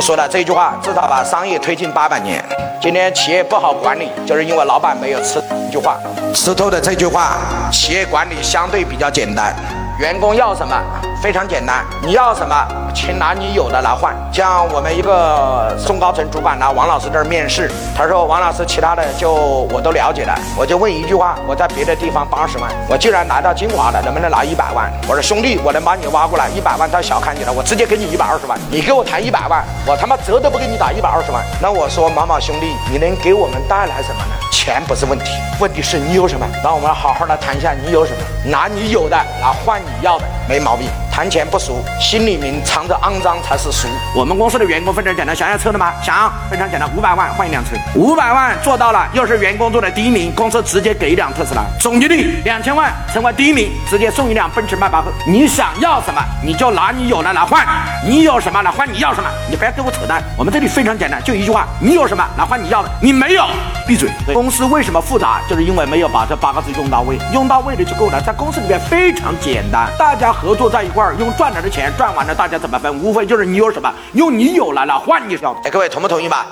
说了这句话，至少把商业推进八百年。今天企业不好管理，就是因为老板没有吃这句话，吃透的这句话，企业管理相对比较简单。员工要什么？非常简单，你要什么，请拿你有的来换。像我们一个中高层主管呢王老师这儿面试，他说王老师，其他的就我都了解了，我就问一句话，我在别的地方八十万，我既然来到金华了，能不能拿一百万？我说兄弟，我能把你挖过来，一百万太小看你了，我直接给你一百二十万，你给我谈一百万，我他妈折都不给你打一百二十万。那我说毛毛兄弟，你能给我们带来什么呢？钱不是问题，问题是你有什么？那我们好好的谈一下，你有什么？拿你有的来换你要的，没毛病。谈钱不俗，心里面藏着肮脏才是俗。我们公司的员工非常简单，想要车的吗？想，非常简单，五百万换一辆车，五百万做到了，又是员工做的第一名，公司直接给一辆特斯拉。总经理两千万成为第一名，直接送一辆奔驰迈巴赫。你想要什么，你就拿你有的来换，你有什么来换你要什么，你不要跟我扯淡。我们这里非常简单，就一句话，你有什么来换你要的，你没有，闭嘴。公司为什么复杂，就是因为没有把这八个字用到位，用到位的就够了。在公司里面非常简单，大家合作在一块儿。用赚来的钱赚完了，大家怎么分？无非就是你有什么，用你有来了换你要。哎，各位同不同意吧？